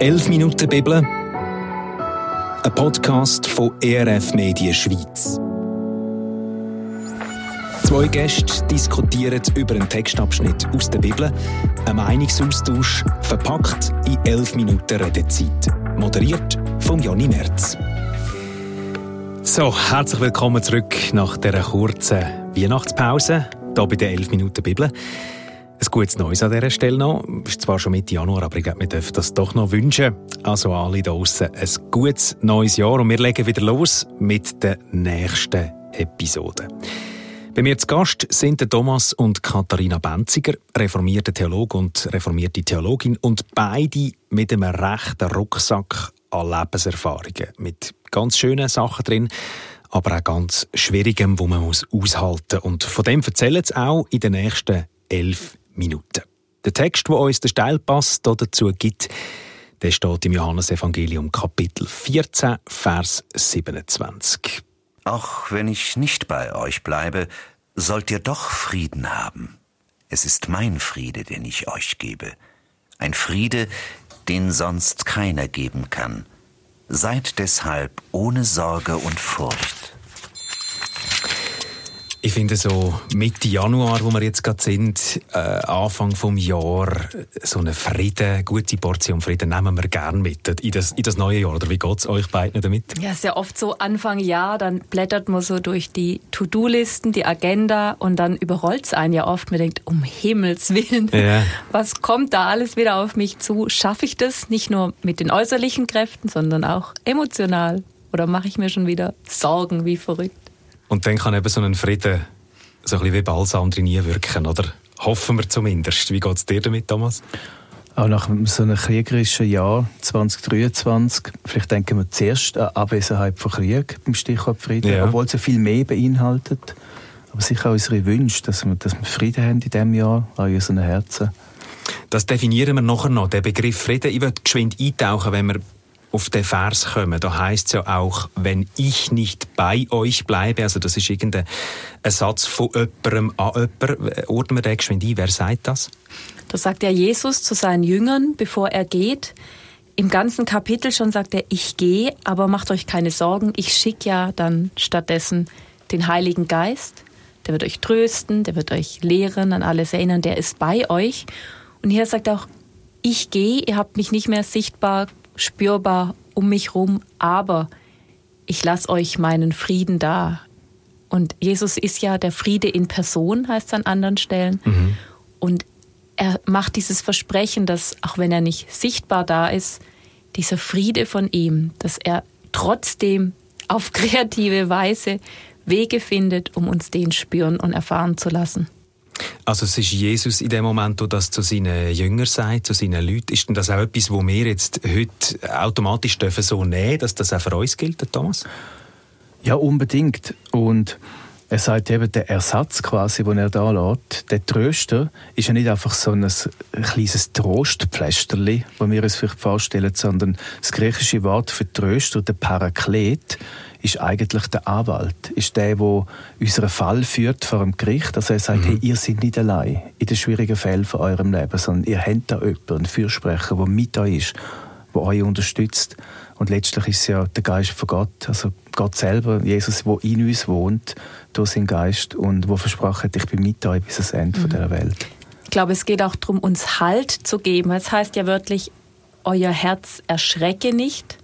11 Minuten Bibel. Ein Podcast von ERF Medien Schweiz. Zwei Gäste diskutieren über einen Textabschnitt aus der Bibel. Ein Meinungsaustausch verpackt in 11 Minuten Redezeit. Moderiert von Jonny Merz. So, herzlich willkommen zurück nach dieser kurzen Weihnachtspause, hier bei der 11 Minuten Bibel. Ein gutes Neues an dieser Stelle noch. Ist zwar schon Mitte Januar, aber ich glaube, wir dürfen das doch noch wünschen. Also alle da draussen ein gutes neues Jahr und wir legen wieder los mit der nächsten Episode. Bei mir zu Gast sind Thomas und Katharina Benziger, reformierte Theologe und reformierte Theologin und beide mit einem rechten Rucksack an Lebenserfahrungen. Mit ganz schönen Sachen drin, aber auch ganz Schwierigem, wo man muss aushalten muss. Und von dem erzählen sie auch in den nächsten elf Minuten. Der Text, der uns den Steilpass dazu gibt, der steht im Johannesevangelium Kapitel 14, Vers 27. Auch wenn ich nicht bei euch bleibe, sollt ihr doch Frieden haben. Es ist mein Friede, den ich euch gebe. Ein Friede, den sonst keiner geben kann. Seid deshalb ohne Sorge und Furcht. Ich finde so Mitte Januar, wo wir jetzt gerade sind, äh, Anfang vom Jahr, so eine Frieden, gute Portion Frieden nehmen wir gerne mit in das, in das neue Jahr. Oder wie geht es euch beiden damit? Ja, ist ja oft so Anfang Jahr, dann blättert man so durch die To-Do-Listen, die Agenda und dann überrollt es einen ja oft. Man denkt, um Himmels Willen, ja. was kommt da alles wieder auf mich zu? Schaffe ich das nicht nur mit den äußerlichen Kräften, sondern auch emotional? Oder mache ich mir schon wieder Sorgen wie verrückt? Und dann kann eben so ein Frieden so ein bisschen wie Balsam drin wirken, oder? Hoffen wir zumindest. Wie geht es dir damit, Thomas? Auch nach so einem kriegerischen Jahr 2023, vielleicht denken wir zuerst an Abwesenheit von Krieg beim Stichwort Frieden, ja. obwohl es ja viel mehr beinhaltet. Aber sicher auch unsere Wünsche, dass wir, dass wir Frieden haben in diesem Jahr an unseren Herzen. Das definieren wir nachher noch, den Begriff Frieden. Ich würde geschwind eintauchen, wenn wir auf den Vers kommen. Da heißt es ja auch, wenn ich nicht bei euch bleibe. Also das ist irgendein Satz von jemandem an jemanden. Ordnen wir den geschwind ein. Wer sagt das? Das sagt ja Jesus zu seinen Jüngern, bevor er geht. Im ganzen Kapitel schon sagt er, ich gehe, aber macht euch keine Sorgen. Ich schicke ja dann stattdessen den Heiligen Geist. Der wird euch trösten, der wird euch lehren, an alles erinnern, der ist bei euch. Und hier sagt er auch, ich gehe, ihr habt mich nicht mehr sichtbar spürbar um mich rum, aber ich lasse euch meinen Frieden da. Und Jesus ist ja der Friede in Person, heißt es an anderen Stellen. Mhm. Und er macht dieses Versprechen, dass auch wenn er nicht sichtbar da ist, dieser Friede von ihm, dass er trotzdem auf kreative Weise Wege findet, um uns den spüren und erfahren zu lassen. Also es ist Jesus in dem Moment, wo das zu seinen Jüngern sagt, zu seinen Leuten. Ist denn das auch etwas, wo wir jetzt heute automatisch dürfen so nehmen, dass das auch für uns gilt, Thomas? Ja, unbedingt. Und er sagt eben, der Ersatz quasi, den er da lässt, der Tröster, ist ja nicht einfach so ein, ein kleines Trostpflästerli, das wir uns vielleicht vorstellen, sondern das griechische Wort für Tröster, der Paraklet, ist eigentlich der Anwalt, ist der, der unseren Fall führt vor dem Gericht. Also er sagt, mhm. hey, ihr seid nicht allein in den schwierigen Fällen von eurem Leben, sondern ihr habt da jemanden, einen Fürsprecher, der mit euch ist, der euch unterstützt. Und letztlich ist es ja der Geist von Gott, also Gott selber, Jesus, der in uns wohnt, durch seinen Geist und wo versprochen hat, ich bin mit euch bis ans Ende mhm. dieser Welt. Ich glaube, es geht auch darum, uns Halt zu geben. Es heißt ja wörtlich, euer Herz erschrecke nicht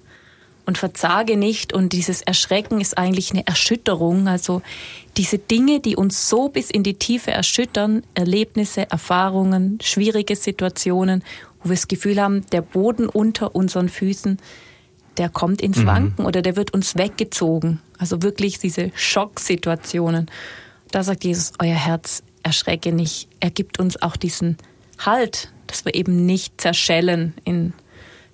und verzage nicht. Und dieses Erschrecken ist eigentlich eine Erschütterung. Also diese Dinge, die uns so bis in die Tiefe erschüttern, Erlebnisse, Erfahrungen, schwierige Situationen, wo wir das Gefühl haben, der Boden unter unseren Füßen, der kommt ins mhm. Wanken oder der wird uns weggezogen. Also wirklich diese Schocksituationen. Da sagt Jesus, euer Herz erschrecke nicht. Er gibt uns auch diesen Halt, dass wir eben nicht zerschellen in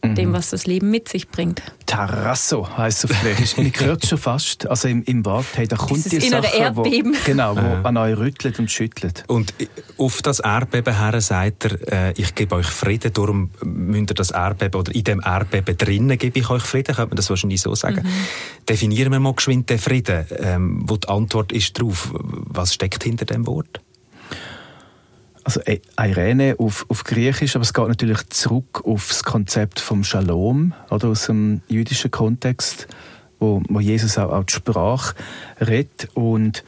mhm. dem, was das Leben mit sich bringt. Terrasso heisst es auf Griechisch. Ich höre schon fast. Also im, im Wort, hey, da kommt Dieses die Sache, Erdbeben. Wo, genau, wo ja. an euch rüttelt und schüttelt. Und auf das Erdbeben her sagt er, äh, ich gebe euch Frieden, darum müsst ihr das Erdbeben, oder in dem Erdbeben drinnen gebe ich euch Frieden, könnte man das wahrscheinlich so sagen. Mhm. Definieren wir mal geschwind den Frieden, ähm, wo die Antwort ist drauf. Was steckt hinter dem Wort? Also Irene auf, auf Griechisch, aber es geht natürlich zurück auf das Konzept vom Shalom, oder aus dem jüdischen Kontext, wo, wo Jesus auch, auch die Sprache redet. Und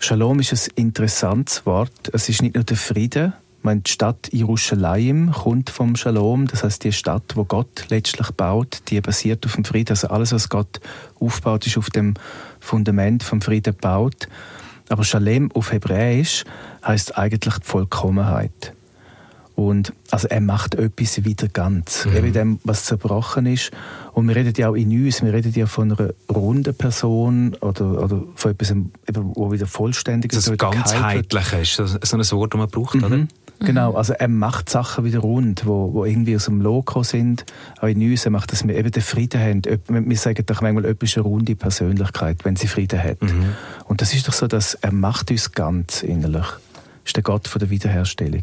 Shalom ist ein interessantes Wort. Es ist nicht nur der Frieden. meine, die Stadt Jerusalem kommt vom Shalom, das heißt die Stadt, wo Gott letztlich baut, die basiert auf dem Frieden. Also alles, was Gott aufbaut, ist auf dem Fundament vom Frieden gebaut. Aber Shalem auf Hebräisch heißt eigentlich die Vollkommenheit. Und also er macht etwas wieder ganz, mhm. eben dem, was zerbrochen ist. Und wir reden ja auch in uns, wir reden ja von einer runden Person oder, oder von etwas, wo wieder vollständig ist. Das ganzheitliche ist so ein Wort, das man braucht, mhm. oder? Genau, also er macht Sachen wieder rund, wo, wo irgendwie aus dem Logo sind. Auch in uns er macht, dass wir eben den Frieden haben. Wir sagen doch manchmal, jemand ist eine runde Persönlichkeit, wenn sie Frieden hat. Mhm. Und das ist doch so, dass er macht uns ganz innerlich. Das ist der Gott von der Wiederherstellung.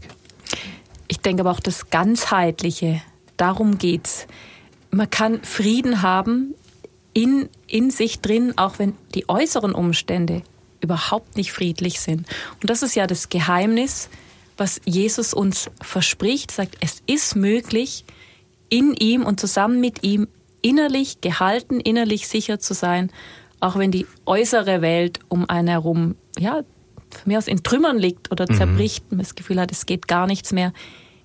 Ich denke aber auch das Ganzheitliche, darum geht's. Man kann Frieden haben in, in sich drin, auch wenn die äußeren Umstände überhaupt nicht friedlich sind. Und das ist ja das Geheimnis, was Jesus uns verspricht, sagt, es ist möglich, in ihm und zusammen mit ihm innerlich gehalten, innerlich sicher zu sein, auch wenn die äußere Welt um einen herum, ja, von mir aus in Trümmern liegt oder mhm. zerbricht, man das Gefühl hat, es geht gar nichts mehr,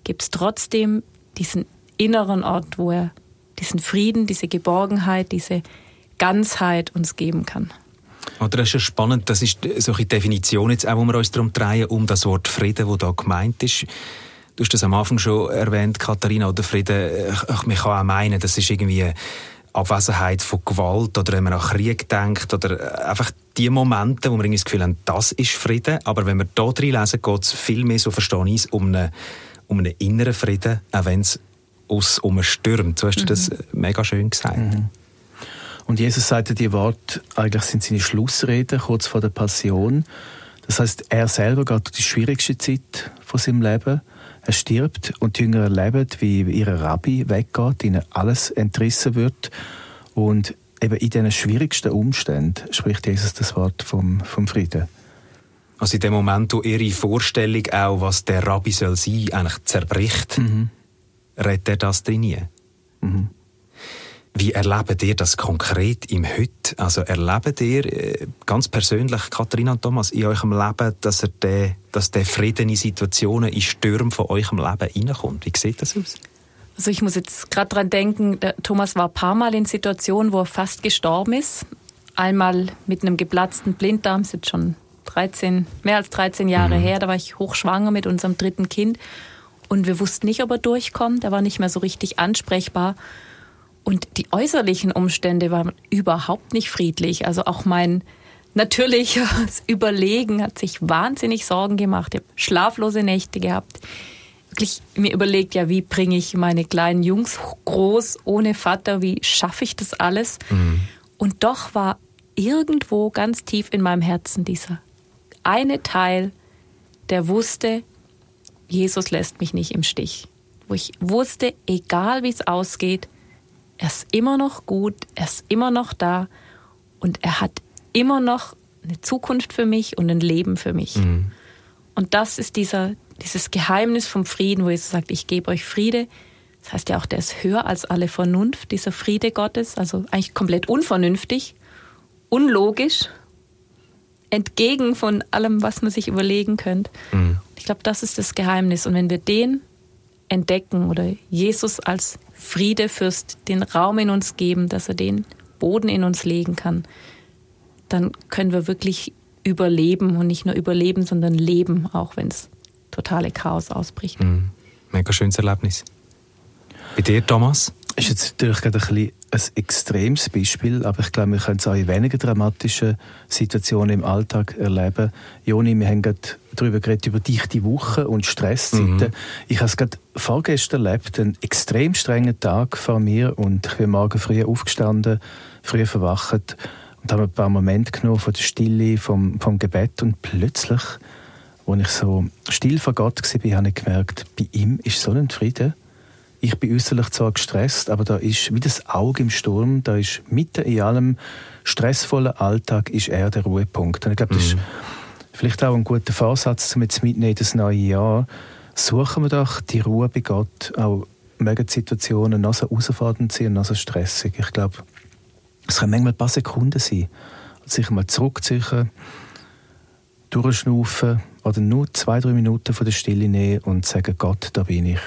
gibt es trotzdem diesen inneren Ort, wo er diesen Frieden, diese Geborgenheit, diese Ganzheit uns geben kann. Oder das ist ja spannend, das ist solche Definition jetzt auch, wo wir uns darum drehen, um das Wort Frieden, wo da gemeint ist. Du hast das am Anfang schon erwähnt, Katharina, oder Frieden, man kann auch meinen, das ist irgendwie Abwesenheit von Gewalt oder wenn man an Krieg denkt oder einfach die Momente, wo man irgendwie das Gefühl haben, das ist Frieden. Aber wenn wir da drin lesen, geht es viel mehr, so verstehe ich um einen, um einen inneren Frieden, auch wenn es aus um stürmt. So hast du mhm. das mega schön gesagt. Mhm. Und Jesus sagte die Worte, eigentlich sind seine Schlussreden kurz vor der Passion. Das heißt, er selber geht durch die schwierigste Zeit von seinem Leben. Er stirbt und die Jünger erleben, wie ihr Rabbi weggeht, ihnen alles entrissen wird. Und eben in diesen schwierigsten Umständen spricht Jesus das Wort vom, vom Frieden. Also in dem Moment, wo ihre Vorstellung auch, was der Rabbi soll sein, eigentlich zerbricht, mhm. redet er das drin. Mhm. Wie erlebt ihr das konkret im Heute? Also erlebt ihr äh, ganz persönlich, Katharina und Thomas, in eurem Leben, dass, er de, dass der Frieden in Situationen, in Stürmen von eurem Leben reinkommt? Wie sieht das aus? Also ich muss jetzt gerade dran denken, Thomas war ein paar Mal in Situationen, wo er fast gestorben ist. Einmal mit einem geplatzten Blinddarm, das ist jetzt schon 13, mehr als 13 Jahre mhm. her, da war ich hochschwanger mit unserem dritten Kind und wir wussten nicht, ob er durchkommt, er war nicht mehr so richtig ansprechbar. Und die äußerlichen Umstände waren überhaupt nicht friedlich. Also auch mein natürliches Überlegen hat sich wahnsinnig Sorgen gemacht. Ich habe schlaflose Nächte gehabt. Wirklich mir überlegt, ja, wie bringe ich meine kleinen Jungs groß ohne Vater? Wie schaffe ich das alles? Mhm. Und doch war irgendwo ganz tief in meinem Herzen dieser eine Teil, der wusste, Jesus lässt mich nicht im Stich. Wo ich wusste, egal wie es ausgeht, er ist immer noch gut, er ist immer noch da und er hat immer noch eine Zukunft für mich und ein Leben für mich. Mhm. Und das ist dieser, dieses Geheimnis vom Frieden, wo Jesus sagt, ich gebe euch Friede. Das heißt ja auch, der ist höher als alle Vernunft, dieser Friede Gottes, also eigentlich komplett unvernünftig, unlogisch, entgegen von allem, was man sich überlegen könnte. Mhm. Ich glaube, das ist das Geheimnis. Und wenn wir den entdecken oder Jesus als Friedefürst den Raum in uns geben, dass er den Boden in uns legen kann, dann können wir wirklich überleben und nicht nur überleben, sondern leben, auch wenn es totale Chaos ausbricht. Mhm. Mega schönes Erlebnis. Bei dir, Thomas? Ist jetzt natürlich gerade ein, bisschen ein extremes Beispiel, aber ich glaube, wir können es auch in weniger dramatischen Situationen im Alltag erleben. Joni, wir haben gerade darüber geredet, über dichte Wochen und Stresszeiten. Mhm. Ich habe es gerade vorgestern erlebt, einen extrem strengen Tag vor mir und ich bin morgen früh aufgestanden, früh verwacht und habe ein paar Momente genommen von der Stille, vom, vom Gebet und plötzlich, als ich so still vor Gott war, habe ich gemerkt, bei ihm ist so ein Frieden ich bin äußerlich zwar gestresst, aber da ist wie das Auge im Sturm, da ist mitten in allem stressvollen Alltag ist er der Ruhepunkt. Und ich glaube, das ist mhm. vielleicht auch ein guter Vorsatz, um jetzt mitnehmen das neue Jahr. Suchen wir doch die Ruhe bei Gott, auch mögen Situationen noch so herausfordernd sein und noch so stressig. Ich glaube, es können manchmal ein paar Sekunden sein. Sich mal zurückziehen, durchschnaufen oder nur zwei, drei Minuten von der Stille nehmen und sagen, Gott, da bin ich.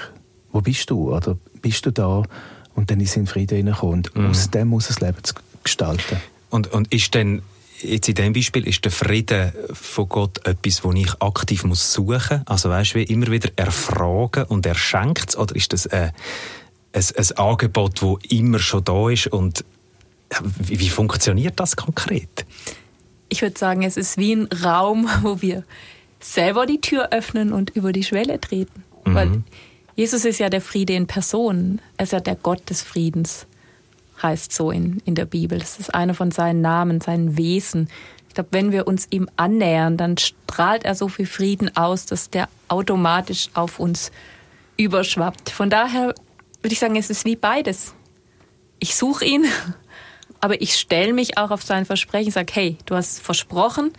Wo bist du? Oder bist du da? Und dann ist in Frieden hineinkommen. Und mhm. aus dem muss das Leben gestalten. Und, und ist denn jetzt in diesem Beispiel ist der Frieden von Gott etwas, wo ich aktiv muss suchen? Also weißt du, wie immer wieder erfragen und er schenkt Oder ist das ein, ein, ein Angebot, das immer schon da ist? Und wie, wie funktioniert das konkret? Ich würde sagen, es ist wie ein Raum, wo wir selber die Tür öffnen und über die Schwelle treten. Mhm. Weil Jesus ist ja der Friede in Person. Er ist ja der Gott des Friedens heißt so in, in der Bibel. Das ist einer von seinen Namen, seinen Wesen. Ich glaube, wenn wir uns ihm annähern, dann strahlt er so viel Frieden aus, dass der automatisch auf uns überschwappt. Von daher würde ich sagen, es ist wie beides. Ich suche ihn, aber ich stelle mich auch auf sein Versprechen, sage, hey, du hast versprochen,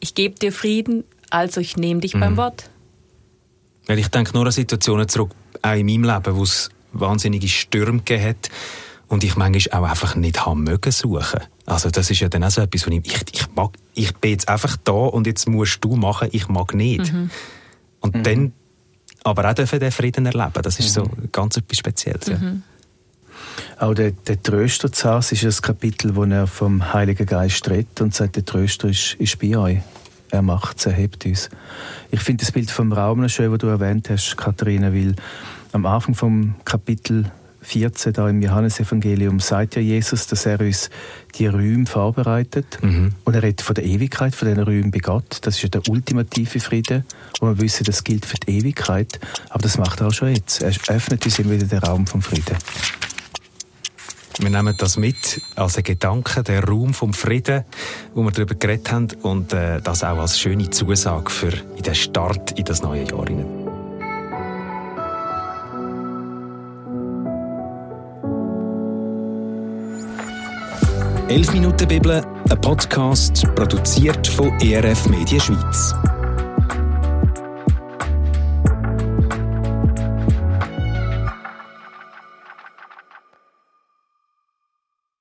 ich gebe dir Frieden, also ich nehme dich mhm. beim Wort. Weil ich denke nur an Situationen zurück, auch in meinem Leben, wo es wahnsinnige Stürme gegeben hat, und ich manchmal auch einfach nicht haben mögen suchen. Also das ist ja dann auch so etwas, wo ich, ich, ich, mag, ich bin jetzt einfach da und jetzt musst du machen, ich mag nicht. Mhm. Und mhm. dann aber auch dürfen den Frieden erleben, das ist mhm. so ganz etwas Spezielles. Ja. Mhm. Auch der, der Tröster Zars ist ein Kapitel, wo er vom Heiligen Geist redet und sagt, der Tröster ist, ist bei euch. Er macht es, er hebt uns. Ich finde das Bild vom Raum noch schön, das du erwähnt hast, Katharina, weil am Anfang vom Kapitel 14 da im Johannesevangelium sagt ja Jesus, dass er uns die Räume vorbereitet. Mhm. Und er redet von der Ewigkeit, von diesen Räumen bei Gott. Das ist ja der ultimative Friede, wo wir wissen, das gilt für die Ewigkeit. Aber das macht er auch schon jetzt. Er öffnet uns immer wieder den Raum vom Frieden. Wir nehmen das mit als einen Gedanken, der Raum vom Frieden, wo wir darüber geredet haben, und äh, das auch als schöne Zusage für den Start in das neue Jahr. Hinein. «11 Minuten Bibel», ein Podcast produziert von ERF Media Schweiz.